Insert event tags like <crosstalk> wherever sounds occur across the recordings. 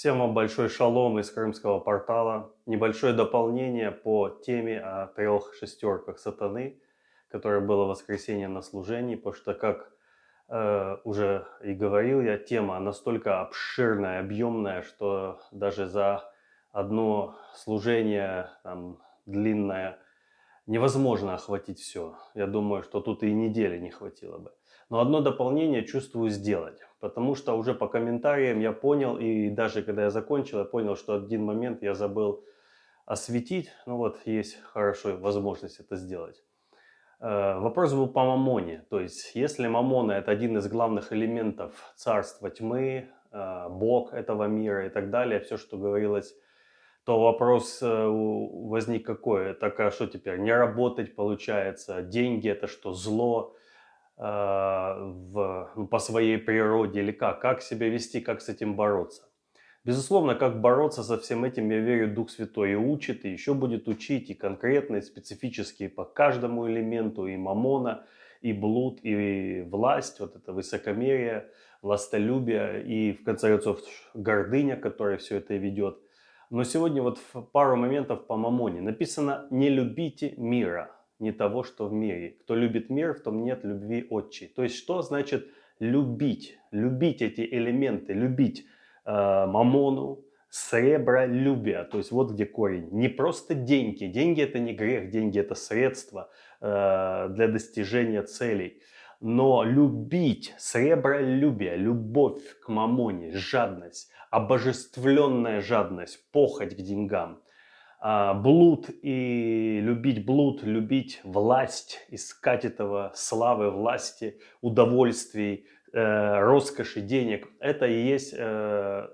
Всем вам большой шалом из крымского портала. Небольшое дополнение по теме о трех шестерках сатаны, которое было воскресенье на служении, потому что, как э, уже и говорил я, тема настолько обширная, объемная, что даже за одно служение там, длинное невозможно охватить все. Я думаю, что тут и недели не хватило бы. Но одно дополнение чувствую сделать, потому что уже по комментариям я понял, и даже когда я закончил, я понял, что один момент я забыл осветить. Ну вот, есть хорошая возможность это сделать. Э, вопрос был по мамоне. То есть, если мамона – это один из главных элементов царства тьмы, э, бог этого мира и так далее, все, что говорилось, то вопрос э, возник какой? Так а что теперь? Не работать получается? Деньги – это что, зло? В, ну, по своей природе или как, как себя вести, как с этим бороться. Безусловно, как бороться со всем этим, я верю, Дух Святой и учит, и еще будет учить, и конкретно, и специфически по каждому элементу, и мамона, и блуд, и власть, вот это высокомерие, властолюбие, и в конце концов гордыня, которая все это ведет. Но сегодня вот пару моментов по мамоне. Написано «не любите мира» не того, что в мире. Кто любит мир, в том нет любви отчей. То есть что значит любить? Любить эти элементы, любить э, мамону, сребролюбие. То есть вот где корень. Не просто деньги. Деньги это не грех, деньги это средство э, для достижения целей. Но любить, сребролюбие, любовь к мамоне, жадность, обожествленная жадность, похоть к деньгам – блуд и любить блуд, любить власть, искать этого славы, власти, удовольствий, э, роскоши, денег. Это и есть э,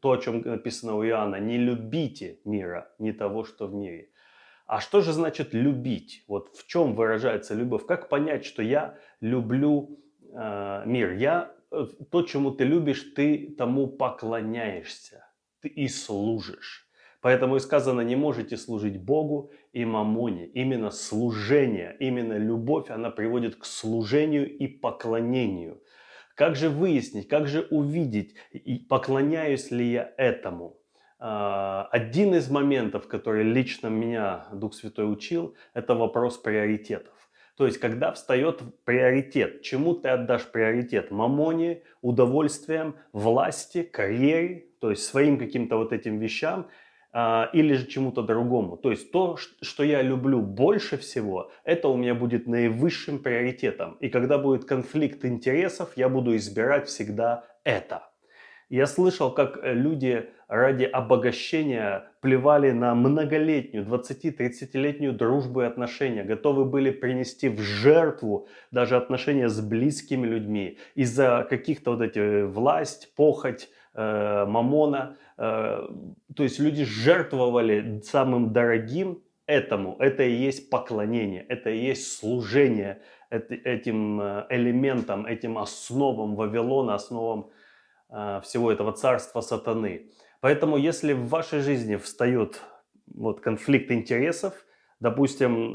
то, о чем написано у Иоанна. Не любите мира, не того, что в мире. А что же значит любить? Вот в чем выражается любовь? Как понять, что я люблю э, мир? Я э, то, чему ты любишь, ты тому поклоняешься, ты и служишь. Поэтому и сказано, не можете служить Богу и мамоне. Именно служение, именно любовь, она приводит к служению и поклонению. Как же выяснить, как же увидеть, поклоняюсь ли я этому? А, один из моментов, который лично меня Дух Святой учил, это вопрос приоритетов. То есть, когда встает приоритет, чему ты отдашь приоритет? Мамоне, удовольствием, власти, карьере, то есть своим каким-то вот этим вещам – или же чему-то другому. То есть то, что я люблю больше всего, это у меня будет наивысшим приоритетом. И когда будет конфликт интересов, я буду избирать всегда это. Я слышал, как э, люди ради обогащения плевали на многолетнюю, 20-30-летнюю дружбу и отношения, готовы были принести в жертву даже отношения с близкими людьми из-за каких-то вот эти э, власть, похоть, э, мамона. Э, то есть люди жертвовали самым дорогим этому. Это и есть поклонение, это и есть служение этим э, элементам, этим основам Вавилона, основам всего этого царства сатаны. Поэтому если в вашей жизни встает вот конфликт интересов, допустим,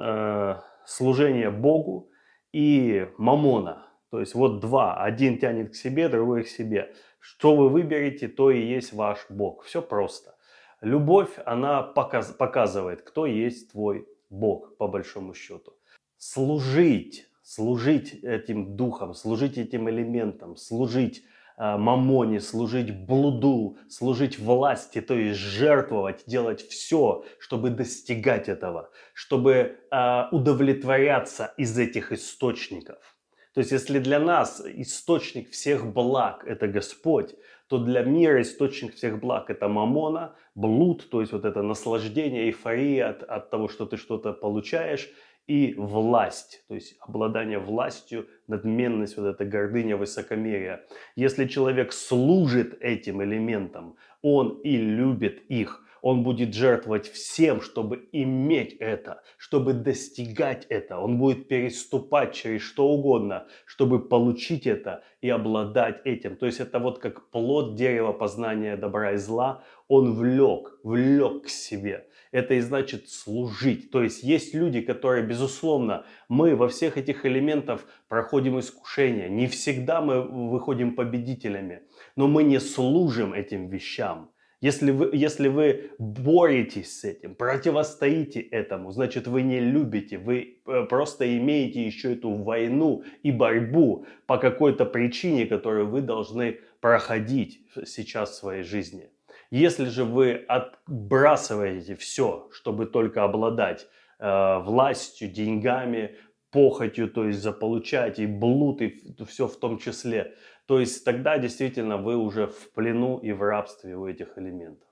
служение Богу и мамона, то есть вот два, один тянет к себе, другой к себе. Что вы выберете, то и есть ваш Бог. Все просто. Любовь, она показ, показывает, кто есть твой Бог, по большому счету. Служить, служить этим духом, служить этим элементам, служить э, мамоне, служить блуду, служить власти, то есть жертвовать, делать все, чтобы достигать этого, чтобы э, удовлетворяться из этих источников. То есть если для нас источник всех благ – это Господь, то для мира источник всех благ – это мамона, блуд, то есть вот это наслаждение, эйфория от, от того, что ты что-то получаешь, и власть, то есть обладание властью, надменность, вот эта гордыня, высокомерие. Если человек служит этим элементам, он и любит их – он будет жертвовать всем, чтобы иметь это, чтобы достигать это. Он будет переступать через что угодно, чтобы получить это и обладать этим. То есть это вот как плод дерева познания добра и зла. Он влек, влек к себе. Это и значит служить. То есть есть люди, которые, безусловно, мы во всех этих элементах проходим искушения. Не всегда мы выходим победителями, но мы не служим этим вещам Если вы, если вы боретесь с этим, противостоите этому, значит вы не любите, вы э, просто имеете еще эту войну и борьбу по какой-то причине, которую вы должны проходить сейчас в своей жизни. Если же вы отбрасываете все, чтобы только обладать э, властью, деньгами, похотью, то есть заполучать и блуд, и все в том числе, то есть тогда действительно вы уже в плену и в рабстве у этих элементов.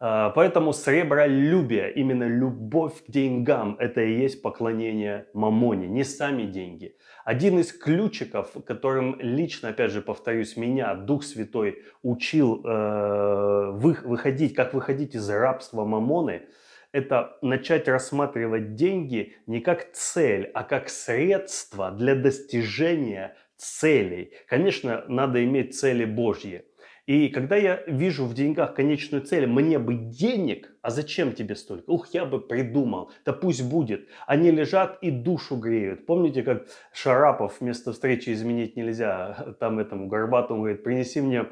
А, поэтому сребролюбие, именно любовь к деньгам, это и есть поклонение мамоне, не сами деньги. Один из ключиков, которым лично, опять же, повторюсь, меня Дух Святой учил э, выходить, как выходить из рабства мамоны, это начать рассматривать деньги не как цель, а как средство для достижения целей. Конечно, надо иметь цели Божьи. И когда я вижу в деньгах конечную цель, мне бы денег, а зачем тебе столько? Ух, я бы придумал, да пусть будет. Они лежат и душу греют. Помните, как Шарапов вместо встречи изменить нельзя, там этому Горбатому говорит, принеси мне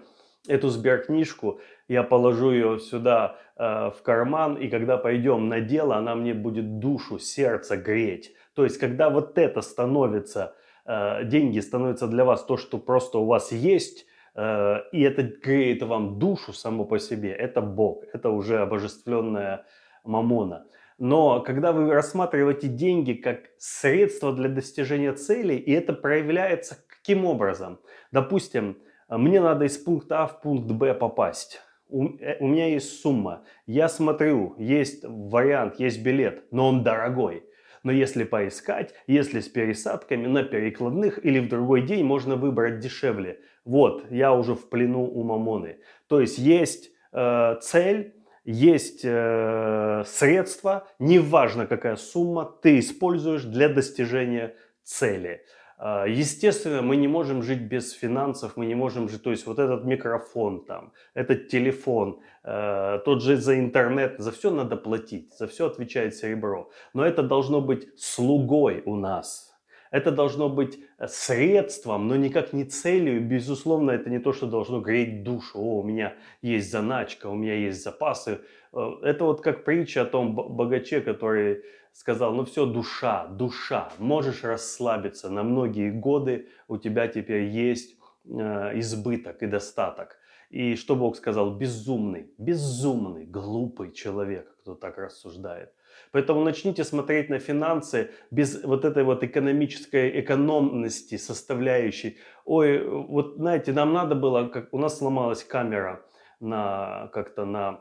эту сберкнижку, я положу ее сюда э, в карман, и когда пойдем на дело, она мне будет душу, сердце греть. То есть, когда вот это становится Э, деньги становятся для вас то, что просто у вас есть, э, и это греет вам душу само по себе, это Бог, это уже обожествленная мамона. Но когда вы рассматриваете деньги как средство для достижения целей, и это проявляется каким образом? Допустим, мне надо из пункта А в пункт Б попасть. У, э, у меня есть сумма. Я смотрю, есть вариант, есть билет, но он дорогой. Но если поискать, если с пересадками на перекладных или в другой день можно выбрать дешевле. Вот, я уже в плену у мамоны. То есть есть э, цель, есть э, средства, неважно какая сумма, ты используешь для достижения цели. А, естественно, мы не можем жить без финансов, мы не можем жить, то есть вот этот микрофон там, этот телефон, э, тот же за интернет, за все надо платить, за все отвечает серебро. Но это должно быть слугой у нас. Это должно быть э, средством, но никак не целью. Безусловно, это не то, что должно греть душу. О, у меня есть заначка, у меня есть запасы. Э, это вот как притча о том богаче, который сказал, ну все, душа, душа, можешь расслабиться, на многие годы у тебя теперь есть э, избыток и достаток. И что Бог сказал? Безумный, безумный, глупый человек, кто так рассуждает. Поэтому начните смотреть на финансы без вот этой вот экономической экономности составляющей. Ой, вот знаете, нам надо было, как у нас сломалась камера на как-то на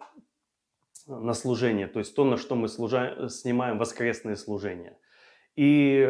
на служение, то есть то, на что мы служа... снимаем воскресные служения. И,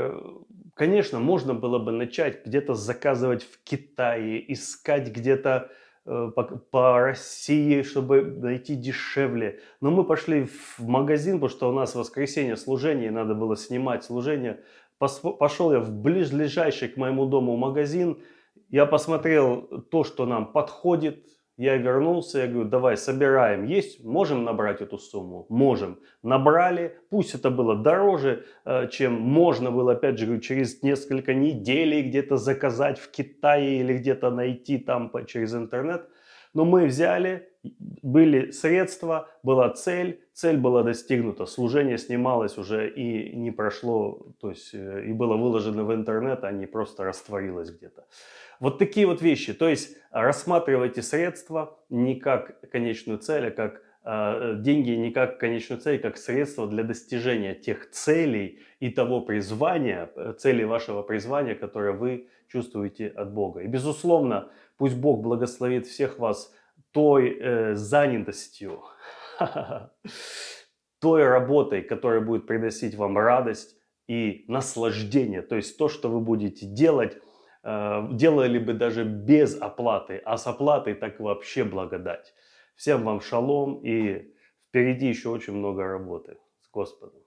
конечно, можно было бы начать где-то заказывать в Китае, искать где-то по, по России, чтобы найти дешевле. Но мы пошли в магазин, потому что у нас воскресенье служение, надо было снимать служение. Пошел я в ближайший к моему дому магазин, я посмотрел то, что нам подходит, я вернулся, я говорю, давай собираем, есть, можем набрать эту сумму? Можем. Набрали, пусть это было дороже, э, чем можно было, опять же, говорю, через несколько недель где-то заказать в Китае или где-то найти там через интернет. Но мы взяли, были средства, была цель, цель была достигнута, служение снималось уже и не прошло, то есть э, и было выложено в интернет, а не просто растворилось где-то. Вот такие вот вещи. То есть рассматривайте средства не как конечную цель, а как деньги не как конечную цель, как средство для достижения тех целей и того призвания, э, целей вашего призвания, которое вы чувствуете от Бога. И безусловно, пусть Бог благословит всех вас той э, занятостью, <laughs> той работой, которая будет приносить вам радость и наслаждение. То есть то, что вы будете делать Э, делали бы даже без оплаты, а с оплатой так вообще благодать. Всем вам шалом и впереди еще очень много работы с Господом.